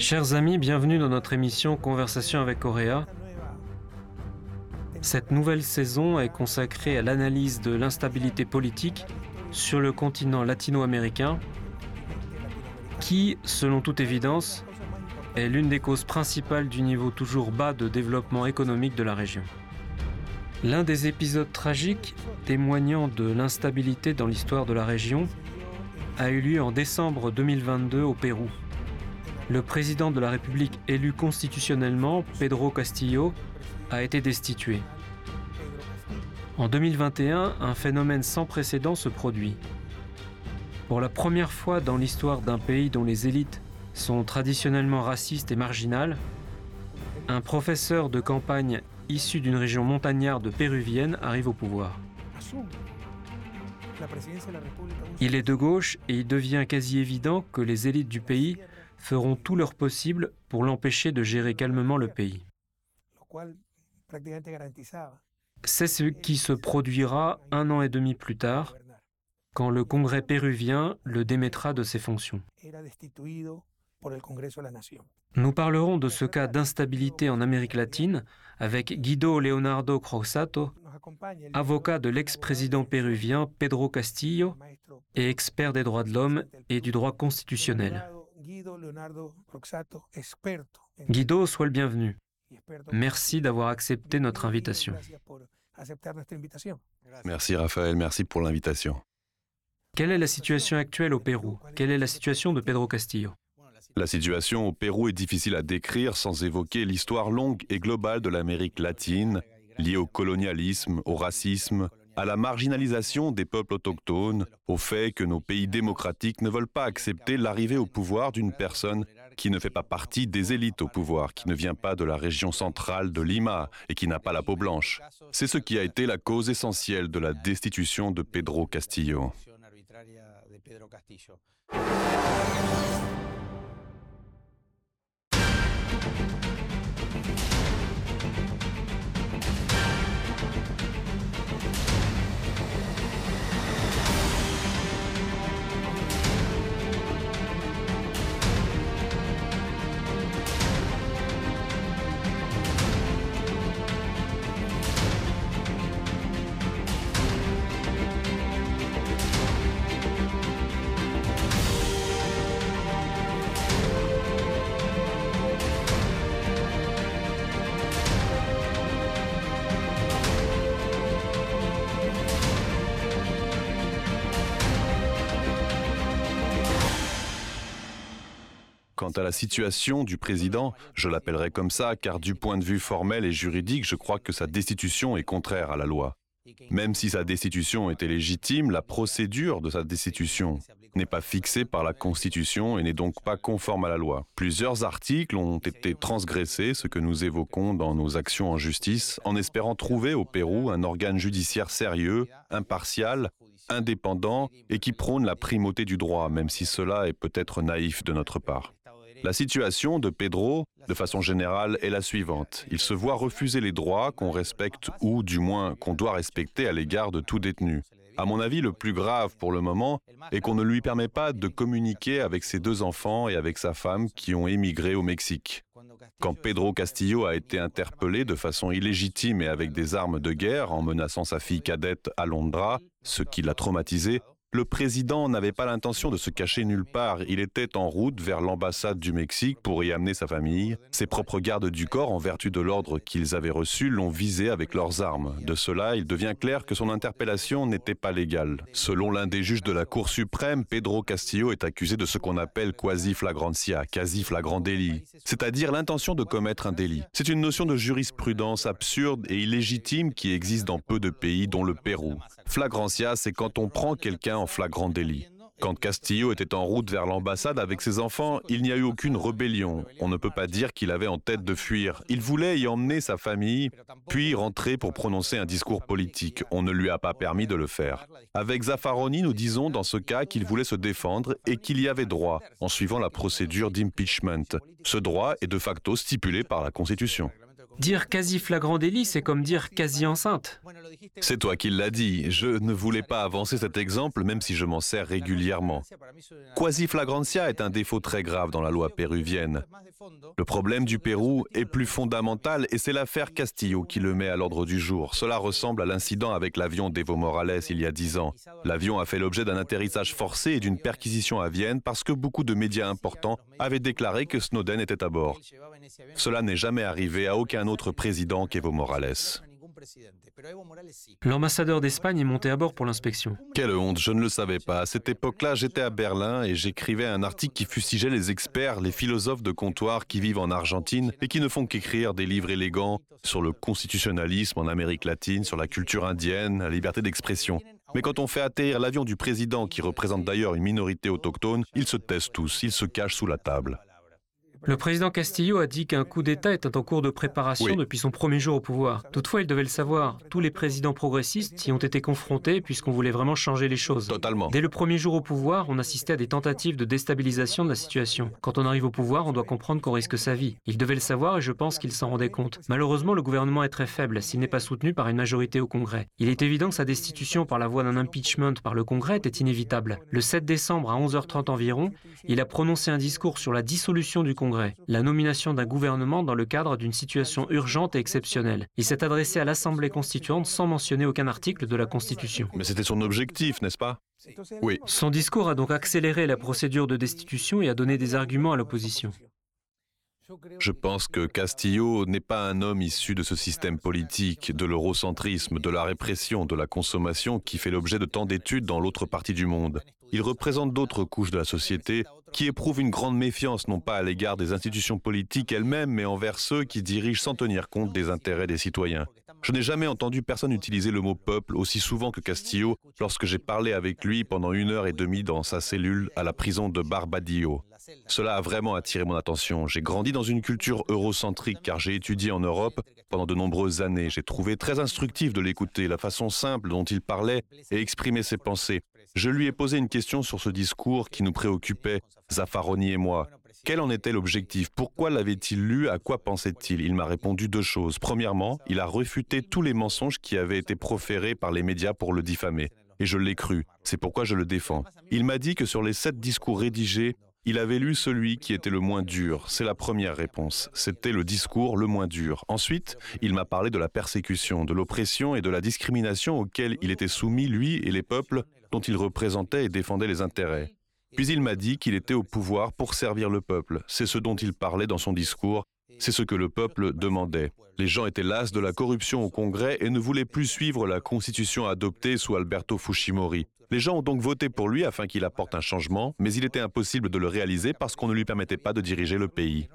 Chers amis, bienvenue dans notre émission Conversation avec Coréa. Cette nouvelle saison est consacrée à l'analyse de l'instabilité politique sur le continent latino-américain qui, selon toute évidence, est l'une des causes principales du niveau toujours bas de développement économique de la région. L'un des épisodes tragiques témoignant de l'instabilité dans l'histoire de la région a eu lieu en décembre 2022 au Pérou. Le président de la République élu constitutionnellement, Pedro Castillo, a été destitué. En 2021, un phénomène sans précédent se produit. Pour la première fois dans l'histoire d'un pays dont les élites sont traditionnellement racistes et marginales, un professeur de campagne issu d'une région montagnarde péruvienne arrive au pouvoir. Il est de gauche et il devient quasi évident que les élites du pays feront tout leur possible pour l'empêcher de gérer calmement le pays. C'est ce qui se produira un an et demi plus tard, quand le Congrès péruvien le démettra de ses fonctions. Nous parlerons de ce cas d'instabilité en Amérique latine avec Guido Leonardo Croxato, avocat de l'ex-président péruvien Pedro Castillo et expert des droits de l'homme et du droit constitutionnel. Guido, sois le bienvenu. Merci d'avoir accepté notre invitation. Merci Raphaël, merci pour l'invitation. Quelle est la situation actuelle au Pérou? Quelle est la situation de Pedro Castillo? La situation au Pérou est difficile à décrire sans évoquer l'histoire longue et globale de l'Amérique latine, liée au colonialisme, au racisme, à la marginalisation des peuples autochtones, au fait que nos pays démocratiques ne veulent pas accepter l'arrivée au pouvoir d'une personne qui ne fait pas partie des élites au pouvoir, qui ne vient pas de la région centrale de Lima et qui n'a pas la peau blanche. C'est ce qui a été la cause essentielle de la destitution de Pedro Castillo. Quant à la situation du président, je l'appellerai comme ça car du point de vue formel et juridique, je crois que sa destitution est contraire à la loi. Même si sa destitution était légitime, la procédure de sa destitution n'est pas fixée par la Constitution et n'est donc pas conforme à la loi. Plusieurs articles ont été transgressés, ce que nous évoquons dans nos actions en justice, en espérant trouver au Pérou un organe judiciaire sérieux, impartial, indépendant et qui prône la primauté du droit, même si cela est peut-être naïf de notre part. La situation de Pedro, de façon générale, est la suivante. Il se voit refuser les droits qu'on respecte ou du moins qu'on doit respecter à l'égard de tout détenu. À mon avis, le plus grave pour le moment est qu'on ne lui permet pas de communiquer avec ses deux enfants et avec sa femme qui ont émigré au Mexique. Quand Pedro Castillo a été interpellé de façon illégitime et avec des armes de guerre en menaçant sa fille cadette à Londra, ce qui l'a traumatisé, le président n'avait pas l'intention de se cacher nulle part. Il était en route vers l'ambassade du Mexique pour y amener sa famille. Ses propres gardes du corps, en vertu de l'ordre qu'ils avaient reçu, l'ont visé avec leurs armes. De cela, il devient clair que son interpellation n'était pas légale. Selon l'un des juges de la Cour suprême, Pedro Castillo est accusé de ce qu'on appelle quasi flagrantia, quasi flagrant délit, c'est-à-dire l'intention de commettre un délit. C'est une notion de jurisprudence absurde et illégitime qui existe dans peu de pays, dont le Pérou. Flagrantia, c'est quand on prend quelqu'un en flagrant délit. Quand Castillo était en route vers l'ambassade avec ses enfants, il n'y a eu aucune rébellion. On ne peut pas dire qu'il avait en tête de fuir. Il voulait y emmener sa famille, puis rentrer pour prononcer un discours politique. On ne lui a pas permis de le faire. Avec Zaffaroni, nous disons dans ce cas qu'il voulait se défendre et qu'il y avait droit, en suivant la procédure d'impeachment. Ce droit est de facto stipulé par la Constitution. Dire quasi flagrant délit, c'est comme dire quasi enceinte. C'est toi qui l'as dit. Je ne voulais pas avancer cet exemple, même si je m'en sers régulièrement. Quasi flagrantia est un défaut très grave dans la loi péruvienne. Le problème du Pérou est plus fondamental et c'est l'affaire Castillo qui le met à l'ordre du jour. Cela ressemble à l'incident avec l'avion d'Evo Morales il y a dix ans. L'avion a fait l'objet d'un atterrissage forcé et d'une perquisition à Vienne parce que beaucoup de médias importants avaient déclaré que Snowden était à bord. Cela n'est jamais arrivé à aucun autre président qu'Evo Morales. L'ambassadeur d'Espagne est monté à bord pour l'inspection. Quelle honte, je ne le savais pas. À cette époque-là, j'étais à Berlin et j'écrivais un article qui fustigeait les experts, les philosophes de comptoir qui vivent en Argentine et qui ne font qu'écrire des livres élégants sur le constitutionnalisme en Amérique latine, sur la culture indienne, la liberté d'expression. Mais quand on fait atterrir l'avion du président, qui représente d'ailleurs une minorité autochtone, ils se taisent tous, ils se cachent sous la table. Le président Castillo a dit qu'un coup d'État était en cours de préparation Oui. depuis son premier jour au pouvoir. Toutefois, il devait le savoir. Tous les présidents progressistes y ont été confrontés puisqu'on voulait vraiment changer les choses. Totalement. Dès le premier jour au pouvoir, on assistait à des tentatives de déstabilisation de la situation. Quand on arrive au pouvoir, on doit comprendre qu'on risque sa vie. Il devait le savoir et je pense qu'il s'en rendait compte. Malheureusement, le gouvernement est très faible s'il n'est pas soutenu par une majorité au Congrès. Il est évident que sa destitution par la voie d'un impeachment par le Congrès était inévitable. Le 7 décembre à 11h30 environ, il a prononcé un discours sur la dissolution du Congrès, la nomination d'un gouvernement dans le cadre d'une situation urgente et exceptionnelle. Il s'est adressé à l'Assemblée constituante sans mentionner aucun article de la Constitution. Mais c'était son objectif, n'est-ce pas? Oui. Son discours a donc accéléré la procédure de destitution et a donné des arguments à l'opposition. Je pense que Castillo n'est pas un homme issu de ce système politique, de l'eurocentrisme, de la répression, de la consommation qui fait l'objet de tant d'études dans l'autre partie du monde. Il représente d'autres couches de la société qui éprouvent une grande méfiance non pas à l'égard des institutions politiques elles-mêmes, mais envers ceux qui dirigent sans tenir compte des intérêts des citoyens. Je n'ai jamais entendu personne utiliser le mot peuple aussi souvent que Castillo lorsque j'ai parlé avec lui pendant une heure et demie dans sa cellule à la prison de Barbadillo. Cela a vraiment attiré mon attention. J'ai grandi dans une culture eurocentrique car j'ai étudié en Europe pendant de nombreuses années. J'ai trouvé très instructif de l'écouter, la façon simple dont il parlait et exprimait ses pensées. Je lui ai posé une question sur ce discours qui nous préoccupait, Zaffaroni et moi. Quel en était l'objectif? Pourquoi l'avait-il lu? À quoi pensait-il? Il m'a répondu deux choses. Premièrement, il a refuté tous les mensonges qui avaient été proférés par les médias pour le diffamer. Et je l'ai cru. C'est pourquoi je le défends. Il m'a dit que sur les sept discours rédigés, il avait lu celui qui était le moins dur. C'est la première réponse. C'était le discours le moins dur. Ensuite, il m'a parlé de la persécution, de l'oppression et de la discrimination auxquelles il était soumis, lui et les peuples dont il représentait et défendait les intérêts. Puis il m'a dit qu'il était au pouvoir pour servir le peuple. C'est ce dont il parlait dans son discours. C'est ce que le peuple demandait. Les gens étaient las de la corruption au Congrès et ne voulaient plus suivre la constitution adoptée sous Alberto Fujimori. Les gens ont donc voté pour lui afin qu'il apporte un changement, mais il était impossible de le réaliser parce qu'on ne lui permettait pas de diriger le pays.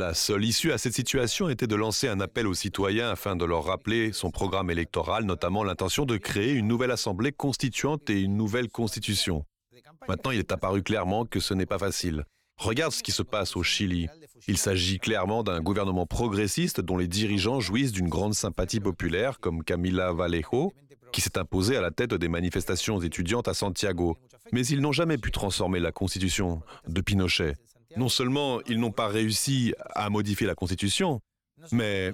La seule issue à cette situation était de lancer un appel aux citoyens afin de leur rappeler son programme électoral, notamment l'intention de créer une nouvelle assemblée constituante et une nouvelle constitution. Maintenant, il est apparu clairement que ce n'est pas facile. Regarde ce qui se passe au Chili. Il s'agit clairement d'un gouvernement progressiste dont les dirigeants jouissent d'une grande sympathie populaire, comme Camila Vallejo, qui s'est imposée à la tête des manifestations étudiantes à Santiago. Mais ils n'ont jamais pu transformer la constitution de Pinochet. Non seulement ils n'ont pas réussi à modifier la constitution, mais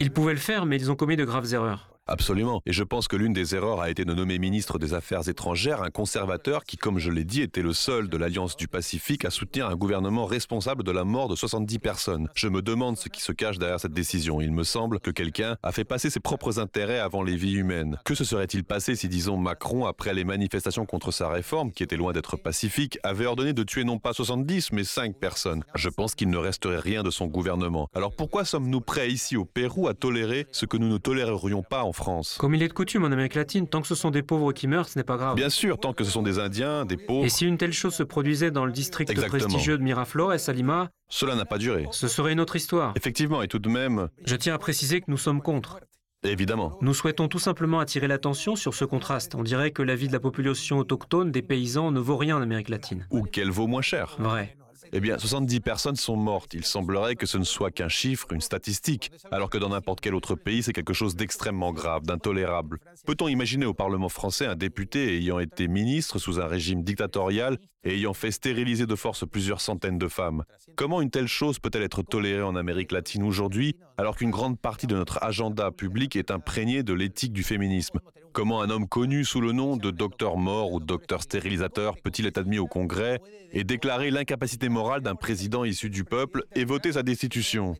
Ils pouvaient le faire, mais ils ont commis de graves erreurs. Absolument. Et je pense que l'une des erreurs a été de nommer ministre des Affaires étrangères un conservateur qui, comme je l'ai dit, était le seul de l'Alliance du Pacifique à soutenir un gouvernement responsable de la mort de 70 personnes. Je me demande ce qui se cache derrière cette décision. Il me semble que quelqu'un a fait passer ses propres intérêts avant les vies humaines. Que se serait-il passé si, disons, Macron, après les manifestations contre sa réforme, qui était loin d'être pacifique, avait ordonné de tuer non pas 70, mais 5 personnes? Je pense qu'il ne resterait rien de son gouvernement. Alors pourquoi sommes-nous prêts ici au Pérou à tolérer ce que nous ne tolérerions pas en France Comme il est de coutume en Amérique latine, tant que ce sont des pauvres qui meurent, ce n'est pas grave. Bien sûr, tant que ce sont des Indiens, des pauvres, Et si une telle chose se produisait dans le district Exactement. prestigieux de Miraflores, à Lima, cela n'a pas duré. ce serait une autre histoire. Effectivement, et tout de même, Je tiens à préciser que nous sommes contre. évidemment. Nous souhaitons tout simplement attirer l'attention sur ce contraste. On dirait que la vie de la population autochtone, des paysans, ne vaut rien en Amérique latine. Ou qu'elle vaut moins cher. Vrai. Eh bien, 70 personnes sont mortes. Il semblerait que ce ne soit qu'un chiffre, une statistique, alors que dans n'importe quel autre pays, c'est quelque chose d'extrêmement grave, d'intolérable. Peut-on imaginer au Parlement français un député ayant été ministre sous un régime dictatorial ayant fait stériliser de force plusieurs centaines de femmes Comment une telle chose peut-elle être tolérée en Amérique latine aujourd'hui, alors qu'une grande partie de notre agenda public est imprégnée de l'éthique du féminisme? Comment un homme connu sous le nom de docteur mort ou docteur stérilisateur peut-il être admis au Congrès et déclarer l'incapacité morale d'un président issu du peuple et voter sa destitution?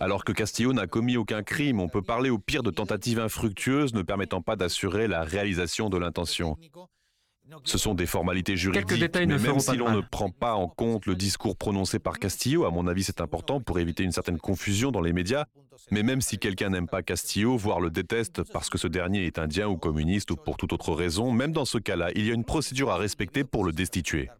Alors que Castillo n'a commis aucun crime, on peut parler au pire de tentatives infructueuses ne permettant pas d'assurer la réalisation de l'intention. Ce sont des formalités juridiques, mais même si l'on ne prend pas en compte le discours prononcé par Castillo, à mon avis c'est important pour éviter une certaine confusion dans les médias, mais même si quelqu'un n'aime pas Castillo, voire le déteste parce que ce dernier est indien ou communiste ou pour toute autre raison, même dans ce cas-là, il y a une procédure à respecter pour le destituer.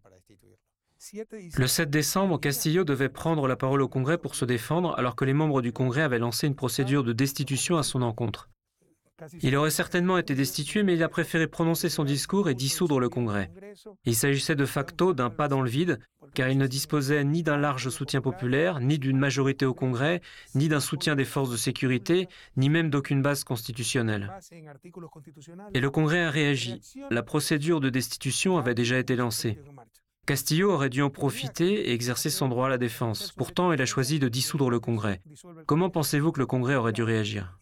Le 7 décembre, Castillo devait prendre la parole au Congrès pour se défendre alors que les membres du Congrès avaient lancé une procédure de destitution à son encontre. Il aurait certainement été destitué, mais il a préféré prononcer son discours et dissoudre le Congrès. Il s'agissait de facto d'un pas dans le vide, car il ne disposait ni d'un large soutien populaire, ni d'une majorité au Congrès, ni d'un soutien des forces de sécurité, ni même d'aucune base constitutionnelle. Et le Congrès a réagi. La procédure de destitution avait déjà été lancée. Castillo aurait dû en profiter et exercer son droit à la défense. Pourtant, il a choisi de dissoudre le Congrès. Comment pensez-vous que le Congrès aurait dû réagir?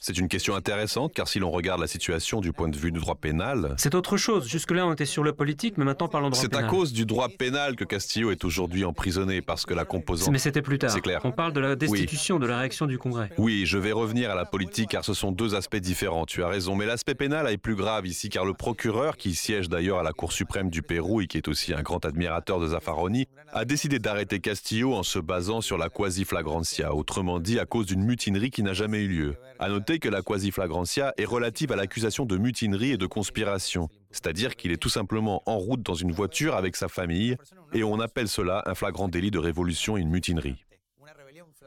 C'est une question intéressante car si l'on regarde la situation du point de vue du droit pénal... C'est autre chose. Jusque-là, on était sur le politique, mais maintenant parlons droit pénal. C'est à cause du droit pénal que Castillo est aujourd'hui emprisonné parce que la composante... Mais c'était plus tard. C'est clair. On parle de la destitution, de la réaction du Congrès. Oui, je vais revenir à la politique car ce sont deux aspects différents. Tu as raison, mais l'aspect pénal est plus grave ici car le procureur, qui siège d'ailleurs à la Cour suprême du Pérou et qui est aussi un grand admirateur de Zaffaroni, a décidé d'arrêter Castillo en se basant sur la quasi-flagrantia, autrement dit à cause d'une mutinerie qui n'a jamais eu lieu. À noter que la quasi-flagrantia est relative à l'accusation de mutinerie et de conspiration, c'est-à-dire qu'il est tout simplement en route dans une voiture avec sa famille, et on appelle cela un flagrant délit de révolution et une mutinerie.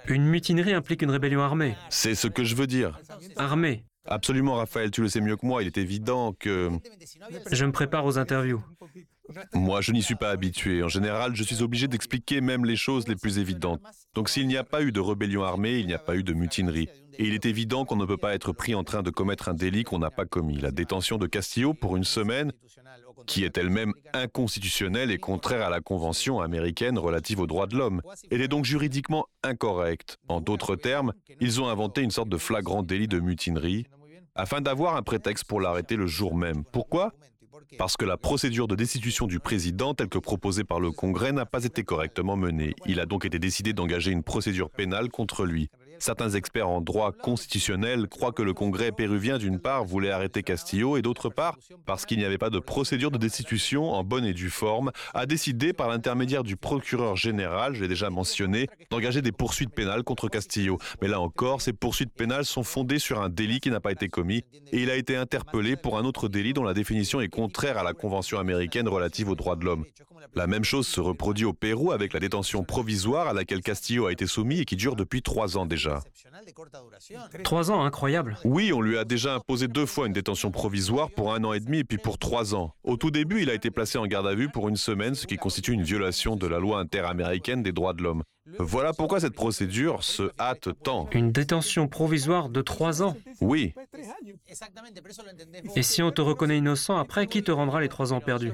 Une mutinerie implique une rébellion armée. C'est ce que je veux dire. Armée. Absolument, Raphaël, tu le sais mieux que moi. Il est évident que... Je me prépare aux interviews. Moi, je n'y suis pas habitué. En général, je suis obligé d'expliquer même les choses les plus évidentes. Donc s'il n'y a pas eu de rébellion armée, il n'y a pas eu de mutinerie. Et il est évident qu'on ne peut pas être pris en train de commettre un délit qu'on n'a pas commis. La détention de Castillo pour une semaine, qui est elle-même inconstitutionnelle et contraire à la Convention américaine relative aux droits de l'homme, elle est donc juridiquement incorrecte. En d'autres termes, ils ont inventé une sorte de flagrant délit de mutinerie afin d'avoir un prétexte pour l'arrêter le jour même. Pourquoi? Parce que la procédure de destitution du président, telle que proposée par le Congrès, n'a pas été correctement menée. Il a donc été décidé d'engager une procédure pénale contre lui. Certains experts en droit constitutionnel croient que le Congrès péruvien, d'une part, voulait arrêter Castillo et d'autre part, parce qu'il n'y avait pas de procédure de destitution en bonne et due forme, a décidé, par l'intermédiaire du procureur général, je l'ai déjà mentionné, d'engager des poursuites pénales contre Castillo. Mais là encore, ces poursuites pénales sont fondées sur un délit qui n'a pas été commis et il a été interpellé pour un autre délit dont la définition est contraire à la Convention américaine relative aux droits de l'homme. La même chose se reproduit au Pérou avec la détention provisoire à laquelle Castillo a été soumis et qui dure depuis trois ans déjà. Trois ans, incroyable. Oui, on lui a déjà imposé deux fois une détention provisoire pour un an et demi et puis pour trois ans. Au tout début, il a été placé en garde à vue pour une semaine, ce qui constitue une violation de la loi interaméricaine des droits de l'homme. Voilà pourquoi cette procédure se hâte tant. Une détention provisoire de trois ans Oui. Et si on te reconnaît innocent après, qui te rendra les trois ans perdus?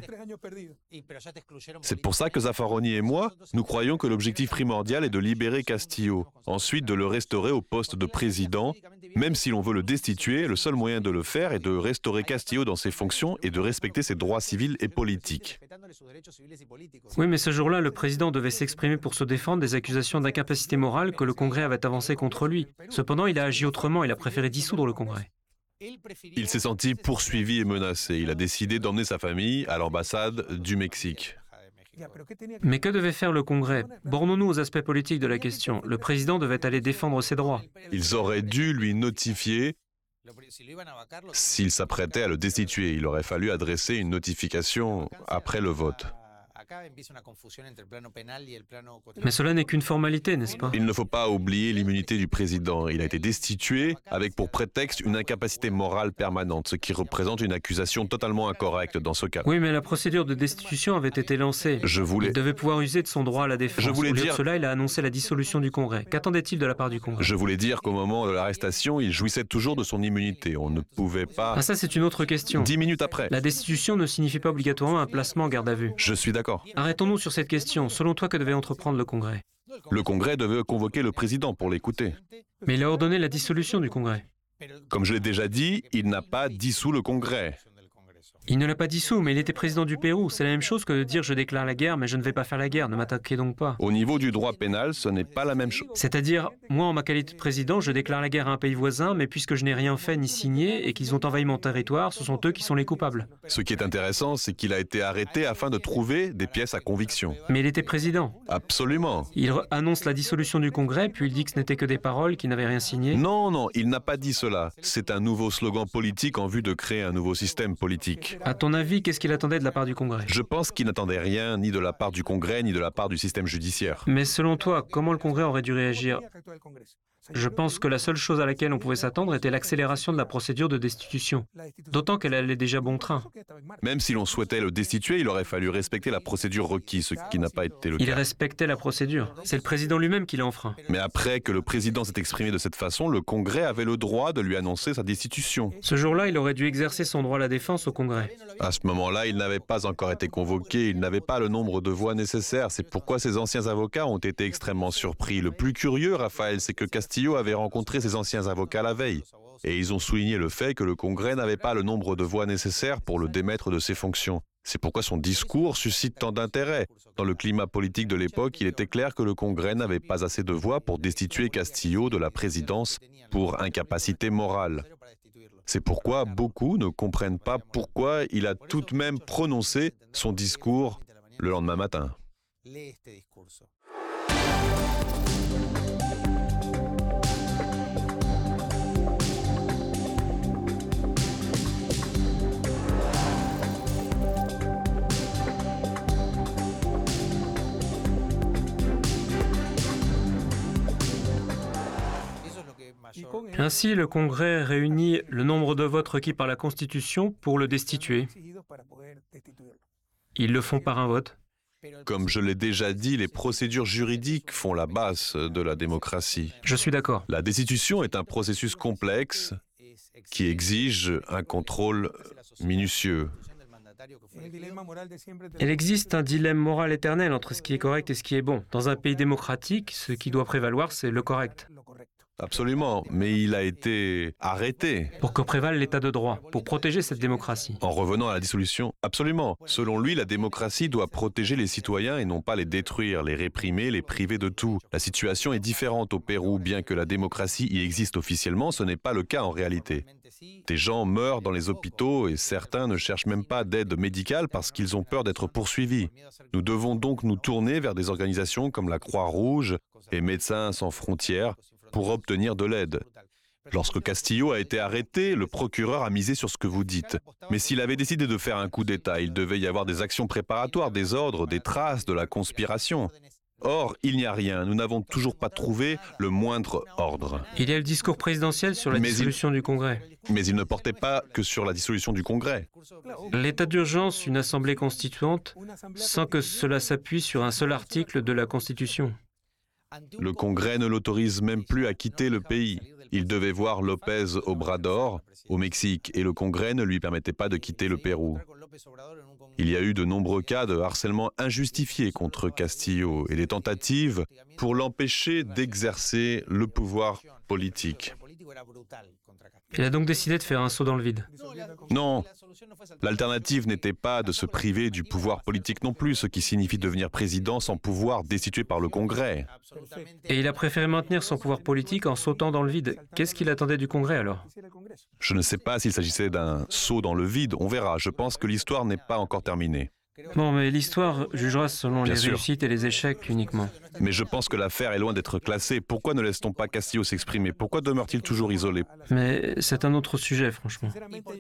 C'est pour ça que Zaffaroni et moi, nous croyons que l'objectif primordial est de libérer Castillo, ensuite de le restaurer au poste de président. Même si l'on veut le destituer, le seul moyen de le faire est de restaurer Castillo dans ses fonctions et de respecter ses droits civils et politiques. Oui, mais ce jour-là, le président devait s'exprimer pour se défendre des accusations d'incapacité morale que le Congrès avait avancées contre lui. Cependant, il a agi autrement, il a préféré dissoudre le Congrès. Il s'est senti poursuivi et menacé. Il a décidé d'emmener sa famille à l'ambassade du Mexique. Mais que devait faire le Congrès? Bornons-nous aux aspects politiques de la question. Le président devait aller défendre ses droits. Ils auraient dû lui notifier s'il s'apprêtait à le destituer. Il aurait fallu adresser une notification après le vote. Mais cela n'est qu'une formalité, n'est-ce pas? Il ne faut pas oublier l'immunité du président. Il a été destitué avec pour prétexte une incapacité morale permanente, ce qui représente une accusation totalement incorrecte dans ce cas. Oui, mais la procédure de destitution avait été lancée. Je voulais... Il devait pouvoir user de son droit à la défense. Je voulais Au lieu de dire- cela, il a annoncé la dissolution du Congrès. Qu'attendait-il de la part du Congrès? Je voulais dire qu'au moment de l'arrestation, il jouissait toujours de son immunité. On ne pouvait pas... Ah ça, c'est une autre question. Dix minutes après. La destitution ne signifie pas obligatoirement un placement en garde à vue. Je suis d'accord. Arrêtons-nous sur cette question. Selon toi, que devait entreprendre le Congrès? Le Congrès devait convoquer le président pour l'écouter. Mais il a ordonné la dissolution du Congrès. Comme je l'ai déjà dit, il n'a pas dissous le Congrès. Il ne l'a pas dissous, mais il était président du Pérou. C'est la même chose que de dire je déclare la guerre, mais je ne vais pas faire la guerre. Ne m'attaquez donc pas. Au niveau du droit pénal, ce n'est pas la même chose. C'est-à-dire, moi, en ma qualité de président, je déclare la guerre à un pays voisin, mais puisque je n'ai rien fait ni signé et qu'ils ont envahi mon territoire, ce sont eux qui sont les coupables. Ce qui est intéressant, c'est qu'il a été arrêté afin de trouver des pièces à conviction. Mais il était président. Absolument. Il annonce la dissolution du Congrès, puis il dit que ce n'était que des paroles, qu'il n'avait rien signé. Non, non, il n'a pas dit cela. C'est un nouveau slogan politique en vue de créer un nouveau système politique. À ton avis, qu'est-ce qu'il attendait de la part du Congrès? Je pense qu'il n'attendait rien ni de la part du Congrès ni de la part du système judiciaire. Mais selon toi, comment le Congrès aurait dû réagir? Je pense que la seule chose à laquelle on pouvait s'attendre était l'accélération de la procédure de destitution. D'autant qu'elle allait déjà bon train. Même si l'on souhaitait le destituer, il aurait fallu respecter la procédure requise, ce qui n'a pas été le Il cas. respectait la procédure. C'est le président lui-même qui l'a enfreint. Mais après que le président s'est exprimé de cette façon, le Congrès avait le droit de lui annoncer sa destitution. Ce jour-là, il aurait dû exercer son droit à la défense au Congrès. À ce moment-là, il n'avait pas encore été convoqué, il n'avait pas le nombre de voix nécessaires. C'est pourquoi ses anciens avocats ont été extrêmement surpris. Le plus curieux, Raphaël, c'est que Castillo avait rencontré ses anciens avocats la veille. Et ils ont souligné le fait que le Congrès n'avait pas le nombre de voix nécessaires pour le démettre de ses fonctions. C'est pourquoi son discours suscite tant d'intérêt. Dans le climat politique de l'époque, il était clair que le Congrès n'avait pas assez de voix pour destituer Castillo de la présidence pour incapacité morale. C'est pourquoi beaucoup ne comprennent pas pourquoi il a tout de même prononcé son discours le lendemain matin. Ainsi, le Congrès réunit le nombre de votes requis par la Constitution pour le destituer. Ils le font par un vote. Comme je l'ai déjà dit, les procédures juridiques font la base de la démocratie. Je suis d'accord. La destitution est un processus complexe qui exige un contrôle minutieux. Il existe un dilemme moral éternel entre ce qui est correct et ce qui est bon. Dans un pays démocratique, ce qui doit prévaloir, c'est le correct. Absolument, mais il a été arrêté. Pour que prévale l'état de droit, pour protéger cette démocratie. En revenant à la dissolution, absolument. Selon lui, la démocratie doit protéger les citoyens et non pas les détruire, les réprimer, les priver de tout. La situation est différente au Pérou, bien que la démocratie y existe officiellement, ce n'est pas le cas en réalité. Des gens meurent dans les hôpitaux et certains ne cherchent même pas d'aide médicale parce qu'ils ont peur d'être poursuivis. Nous devons donc nous tourner vers des organisations comme la Croix-Rouge et Médecins sans frontières pour obtenir de l'aide. Lorsque Castillo a été arrêté, le procureur a misé sur ce que vous dites. Mais s'il avait décidé de faire un coup d'État, il devait y avoir des actions préparatoires, des ordres, des traces de la conspiration. Or, il n'y a rien. Nous n'avons toujours pas trouvé le moindre ordre. Il y a le discours présidentiel sur la Mais il- dissolution du Congrès. Mais il ne portait pas que sur la dissolution du Congrès. L'état d'urgence, une assemblée constituante, sans que cela s'appuie sur un seul article de la Constitution. Le Congrès ne l'autorise même plus à quitter le pays. Il devait voir Lopez Obrador au Mexique et le Congrès ne lui permettait pas de quitter le Pérou. Il y a eu de nombreux cas de harcèlement injustifié contre Castillo et des tentatives pour l'empêcher d'exercer le pouvoir politique. Il a donc décidé de faire un saut dans le vide. Non, l'alternative n'était pas de se priver du pouvoir politique non plus, ce qui signifie devenir président sans pouvoir destitué par le Congrès. Et il a préféré maintenir son pouvoir politique en sautant dans le vide. Qu'est-ce qu'il attendait du Congrès alors? Je ne sais pas s'il s'agissait d'un saut dans le vide, on verra. Je pense que l'histoire n'est pas encore terminée. Bon, mais l'histoire jugera selon Bien les sûr. réussites et les échecs uniquement. Mais je pense que l'affaire est loin d'être classée. Pourquoi ne laisse-t-on pas Castillo s'exprimer? Pourquoi demeure-t-il toujours isolé? Mais c'est un autre sujet, franchement.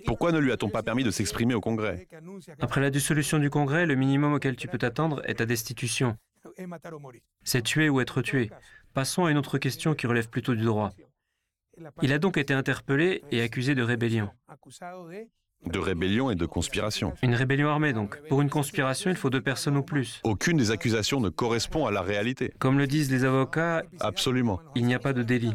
Pourquoi ne lui a-t-on pas permis de s'exprimer au Congrès? Après la dissolution du Congrès, le minimum auquel tu peux t'attendre est ta destitution. C'est tuer ou être tué. Passons à une autre question qui relève plutôt du droit. Il a donc été interpellé et accusé de rébellion. De rébellion et de conspiration. Une rébellion armée, donc. Pour une conspiration, il faut deux personnes ou plus. Aucune des accusations ne correspond à la réalité. Comme le disent les avocats, Absolument. il n'y a pas de délit.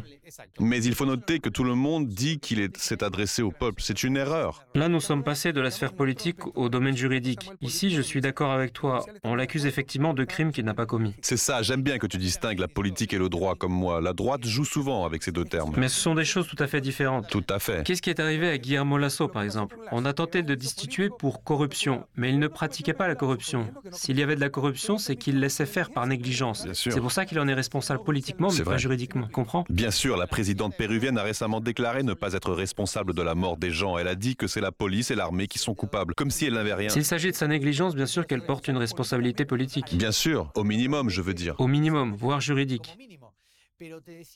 Mais il faut noter que tout le monde dit qu'il est- s'est adressé au peuple. C'est une erreur. Là, nous sommes passés de la sphère politique au domaine juridique. Ici, je suis d'accord avec toi. On l'accuse effectivement de crimes qu'il n'a pas commis. C'est ça, j'aime bien que tu distingues la politique et le droit comme moi. La droite joue souvent avec ces deux termes. Mais ce sont des choses tout à fait différentes. Tout à fait. Qu'est-ce qui est arrivé à Guillermo Lasso, par exemple? On a tenté de destituer pour corruption, mais il ne pratiquait pas la corruption. S'il y avait de la corruption, c'est qu'il laissait faire par négligence. C'est pour ça qu'il en est responsable politiquement, mais pas juridiquement. Comprends? Bien sûr, la présidente péruvienne a récemment déclaré ne pas être responsable de la mort des gens. Elle a dit que c'est la police et l'armée qui sont coupables, comme si elle n'avait rien. S'il s'agit de sa négligence, bien sûr qu'elle porte une responsabilité politique. Bien sûr, au minimum, je veux dire. Au minimum, voire juridique.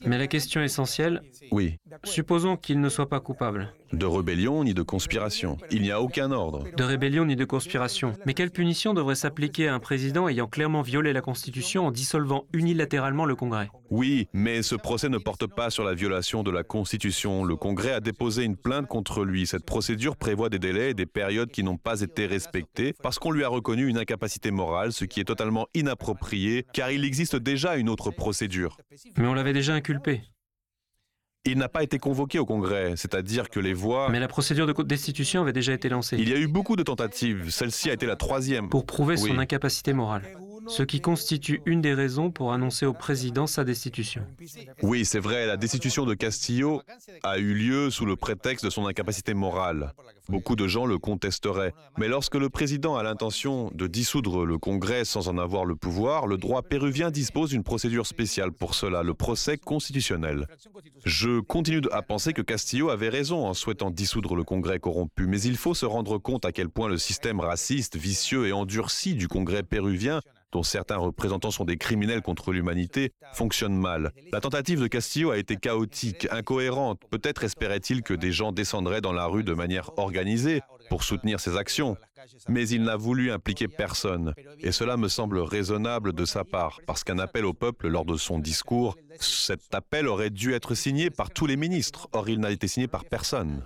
Mais la question essentielle, Oui, supposons qu'il ne soit pas coupable. de rébellion ni de conspiration. Il n'y a aucun ordre. De rébellion ni de conspiration. Mais quelle punition devrait s'appliquer à un président ayant clairement violé la Constitution en dissolvant unilatéralement le Congrès? Oui, mais ce procès ne porte pas sur la violation de la Constitution. Le Congrès a déposé une plainte contre lui. Cette procédure prévoit des délais et des périodes qui n'ont pas été respectés parce qu'on lui a reconnu une incapacité morale, ce qui est totalement inapproprié car il existe déjà une autre procédure. Mais on l'avait déjà inculpé. Il n'a pas été convoqué au Congrès, c'est-à-dire que les voix... Mais la procédure de destitution avait déjà été lancée. Il y a eu beaucoup de tentatives. Celle-ci a été la troisième. pour prouver son incapacité morale, ce qui constitue une des raisons pour annoncer au président sa destitution. Oui, c'est vrai, la destitution de Castillo a eu lieu sous le prétexte de son incapacité morale. Beaucoup de gens le contesteraient. Mais lorsque le président a l'intention de dissoudre le Congrès sans en avoir le pouvoir, le droit péruvien dispose d'une procédure spéciale pour cela, le procès constitutionnel. Je continue à penser que Castillo avait raison en souhaitant dissoudre le Congrès corrompu, mais il faut se rendre compte à quel point le système raciste, vicieux et endurci du Congrès péruvien dont certains représentants sont des criminels contre l'humanité, fonctionne mal. La tentative de Castillo a été chaotique, incohérente. Peut-être espérait-il que des gens descendraient dans la rue de manière organisée pour soutenir ses actions. Mais il n'a voulu impliquer personne. Et cela me semble raisonnable de sa part, parce qu'un appel au peuple lors de son discours, cet appel aurait dû être signé par tous les ministres. Or, il n'a été signé par personne.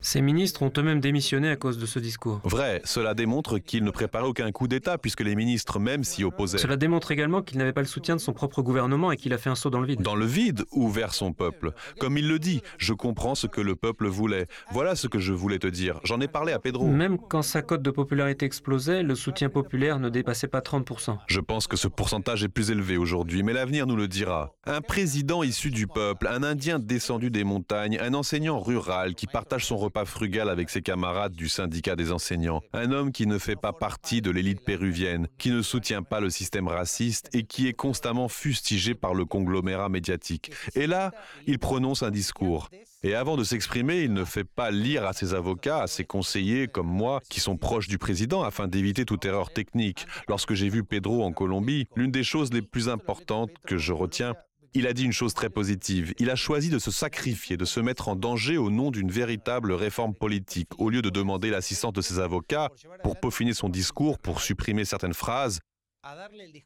Ces ministres ont eux-mêmes démissionné à cause de ce discours. Vrai, cela démontre qu'il ne préparait aucun coup d'État, puisque les ministres même s'y opposaient. Cela démontre également qu'il n'avait pas le soutien de son propre gouvernement et qu'il a fait un saut dans le vide. Dans le vide ou vers son peuple. Comme il le dit, je comprends ce que le peuple voulait. Voilà ce que je voulais te dire. J'en ai parlé à Pedro. Même quand sa cote de popularité explosait, le soutien populaire ne dépassait pas 30%. Je pense que ce pourcentage est plus élevé aujourd'hui, mais l'avenir nous le dira. Un président issu du peuple, un Indien descendu des montagnes, un enseignant rural qui partage son repas frugal avec ses camarades du syndicat des enseignants, un homme qui ne fait pas partie de l'élite péruvienne, qui ne soutient pas le système raciste et qui est constamment fustigé par le conglomérat médiatique. Et là, il prononce un discours. Et avant de s'exprimer, il ne fait pas lire à ses avocats, à ses conseillers comme moi, qui sont proches du président, afin d'éviter toute erreur technique. Lorsque j'ai vu Pedro en Colombie, l'une des choses les plus importantes que je retiens, il a dit une chose très positive. Il a choisi de se sacrifier, de se mettre en danger au nom d'une véritable réforme politique, au lieu de demander l'assistance de ses avocats pour peaufiner son discours, pour supprimer certaines phrases,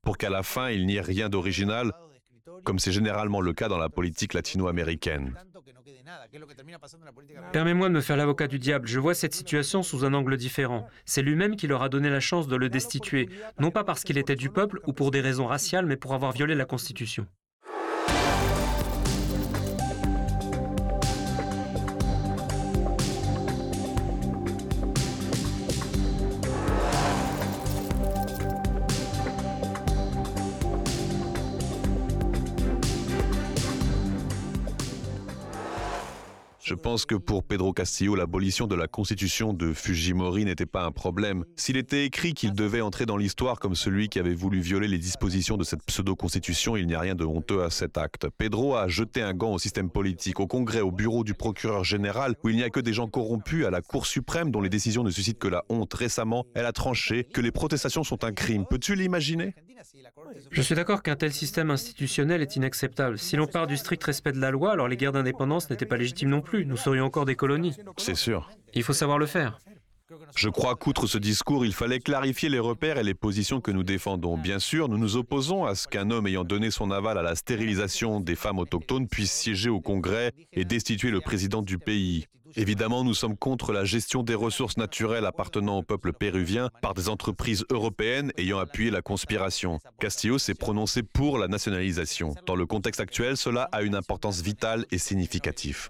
pour qu'à la fin il n'y ait rien d'original, comme c'est généralement le cas dans la politique latino-américaine. Permets-moi de me faire l'avocat du diable. Je vois cette situation sous un angle différent. C'est lui-même qui leur a donné la chance de le destituer, non pas parce qu'il était du peuple ou pour des raisons raciales, mais pour avoir violé la Constitution. Je pense que pour Pedro Castillo, l'abolition de la constitution de Fujimori n'était pas un problème. S'il était écrit qu'il devait entrer dans l'histoire comme celui qui avait voulu violer les dispositions de cette pseudo-constitution, il n'y a rien de honteux à cet acte. Pedro a jeté un gant au système politique, au Congrès, au bureau du procureur général, où il n'y a que des gens corrompus, à la Cour suprême dont les décisions ne suscitent que la honte. Récemment, elle a tranché que les protestations sont un crime. Peux-tu l'imaginer? Je suis d'accord qu'un tel système institutionnel est inacceptable. Si l'on part du strict respect de la loi, alors les guerres d'indépendance n'étaient pas légitimes non plus. Nous serions encore des colonies. C'est sûr. Il faut savoir le faire. Je crois qu'outre ce discours, il fallait clarifier les repères et les positions que nous défendons. Bien sûr, nous nous opposons à ce qu'un homme ayant donné son aval à la stérilisation des femmes autochtones puisse siéger au Congrès et destituer le président du pays. Évidemment, nous sommes contre la gestion des ressources naturelles appartenant au peuple péruvien par des entreprises européennes ayant appuyé la conspiration. Castillo s'est prononcé pour la nationalisation. Dans le contexte actuel, cela a une importance vitale et significative.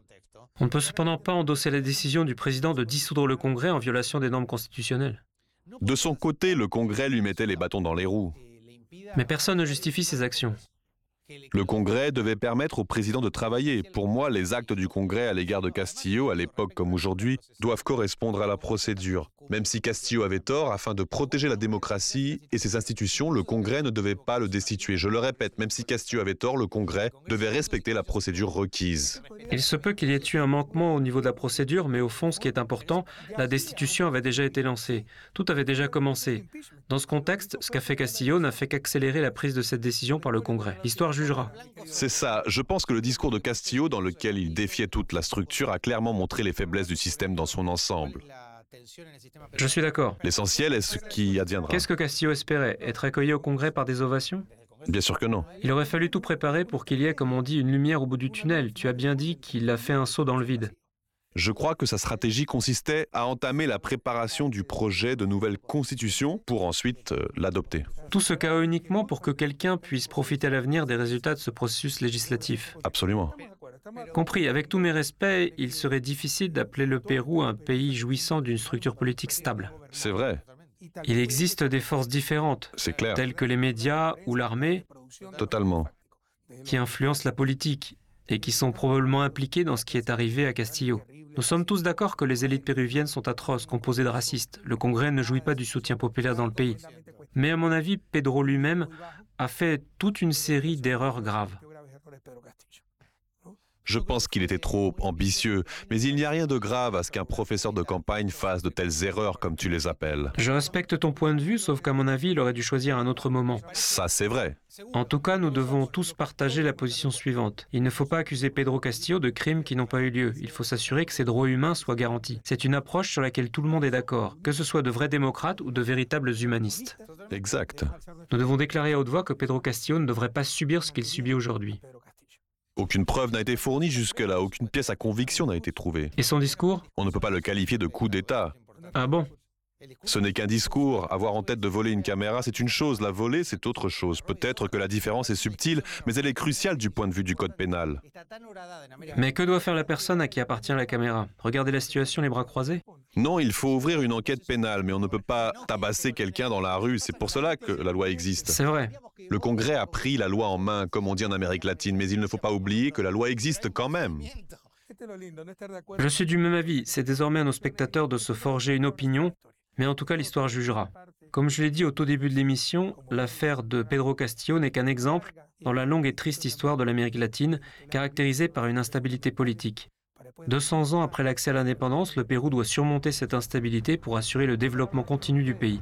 On ne peut cependant pas endosser la décision du président de dissoudre le Congrès en violation des normes constitutionnelles. De son côté, le Congrès lui mettait les bâtons dans les roues. Mais personne ne justifie ses actions. Le Congrès devait permettre au président de travailler. Pour moi, les actes du Congrès à l'égard de Castillo, à l'époque comme aujourd'hui, doivent correspondre à la procédure. Même si Castillo avait tort, afin de protéger la démocratie et ses institutions, le Congrès ne devait pas le destituer. Je le répète, même si Castillo avait tort, le Congrès devait respecter la procédure requise. Il se peut qu'il y ait eu un manquement au niveau de la procédure, mais au fond, ce qui est important, la destitution avait déjà été lancée. Tout avait déjà commencé. Dans ce contexte, ce qu'a fait Castillo n'a fait qu'accélérer la prise de cette décision par le Congrès. Jugera. C'est ça. Je pense que le discours de Castillo, dans lequel il défiait toute la structure, a clairement montré les faiblesses du système dans son ensemble. Je suis d'accord. L'essentiel est ce qui adviendra. Qu'est-ce que Castillo espérait? Être accueilli au Congrès par des ovations? Bien sûr que non. Il aurait fallu tout préparer pour qu'il y ait, comme on dit, une lumière au bout du tunnel. Tu as bien dit qu'il a fait un saut dans le vide. Je crois que sa stratégie consistait à entamer la préparation du projet de nouvelle constitution pour ensuite euh, l'adopter. Tout ce chaos uniquement pour que quelqu'un puisse profiter à l'avenir des résultats de ce processus législatif. Absolument. Compris, avec tous mes respects, il serait difficile d'appeler le Pérou un pays jouissant d'une structure politique stable. C'est vrai. Il existe des forces différentes, clair. telles que les médias ou l'armée, Totalement. qui influencent la politique et qui sont probablement impliquées dans ce qui est arrivé à Castillo. Nous sommes tous d'accord que les élites péruviennes sont atroces, composées de racistes. Le Congrès ne jouit pas du soutien populaire dans le pays. Mais à mon avis, Pedro lui-même a fait toute une série d'erreurs graves. Je pense qu'il était trop ambitieux, mais il n'y a rien de grave à ce qu'un professeur de campagne fasse de telles erreurs comme tu les appelles. Je respecte ton point de vue, sauf qu'à mon avis, il aurait dû choisir un autre moment. Ça, c'est vrai. En tout cas, nous devons tous partager la position suivante. Il ne faut pas accuser Pedro Castillo de crimes qui n'ont pas eu lieu. Il faut s'assurer que ses droits humains soient garantis. C'est une approche sur laquelle tout le monde est d'accord, que ce soit de vrais démocrates ou de véritables humanistes. Exact. Nous devons déclarer à haute voix que Pedro Castillo ne devrait pas subir ce qu'il subit aujourd'hui. Aucune preuve n'a été fournie jusque-là, aucune pièce à conviction n'a été trouvée. Et son discours? On ne peut pas le qualifier de coup d'État. Ah bon? Ce n'est qu'un discours. Avoir en tête de voler une caméra, c'est une chose. La voler, c'est autre chose. Peut-être que la différence est subtile, mais elle est cruciale du point de vue du code pénal. Mais que doit faire la personne à qui appartient la caméra? Regardez la situation les bras croisés Non, il faut ouvrir une enquête pénale, mais on ne peut pas tabasser quelqu'un dans la rue. C'est pour cela que la loi existe. C'est vrai. Le Congrès a pris la loi en main, comme on dit en Amérique latine, mais il ne faut pas oublier que la loi existe quand même. Je suis du même avis. C'est désormais à nos spectateurs de se forger une opinion, mais en tout cas, l'histoire jugera. Comme je l'ai dit au tout début de l'émission, l'affaire de Pedro Castillo n'est qu'un exemple dans la longue et triste histoire de l'Amérique latine, caractérisée par une instabilité politique. 200 ans après l'accès à l'indépendance, le Pérou doit surmonter cette instabilité pour assurer le développement continu du pays.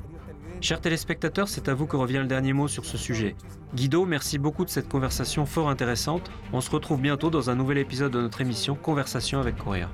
Chers téléspectateurs, c'est à vous que revient le dernier mot sur ce sujet. Guido, merci beaucoup de cette conversation fort intéressante. On se retrouve bientôt dans un nouvel épisode de notre émission Conversation avec Correa.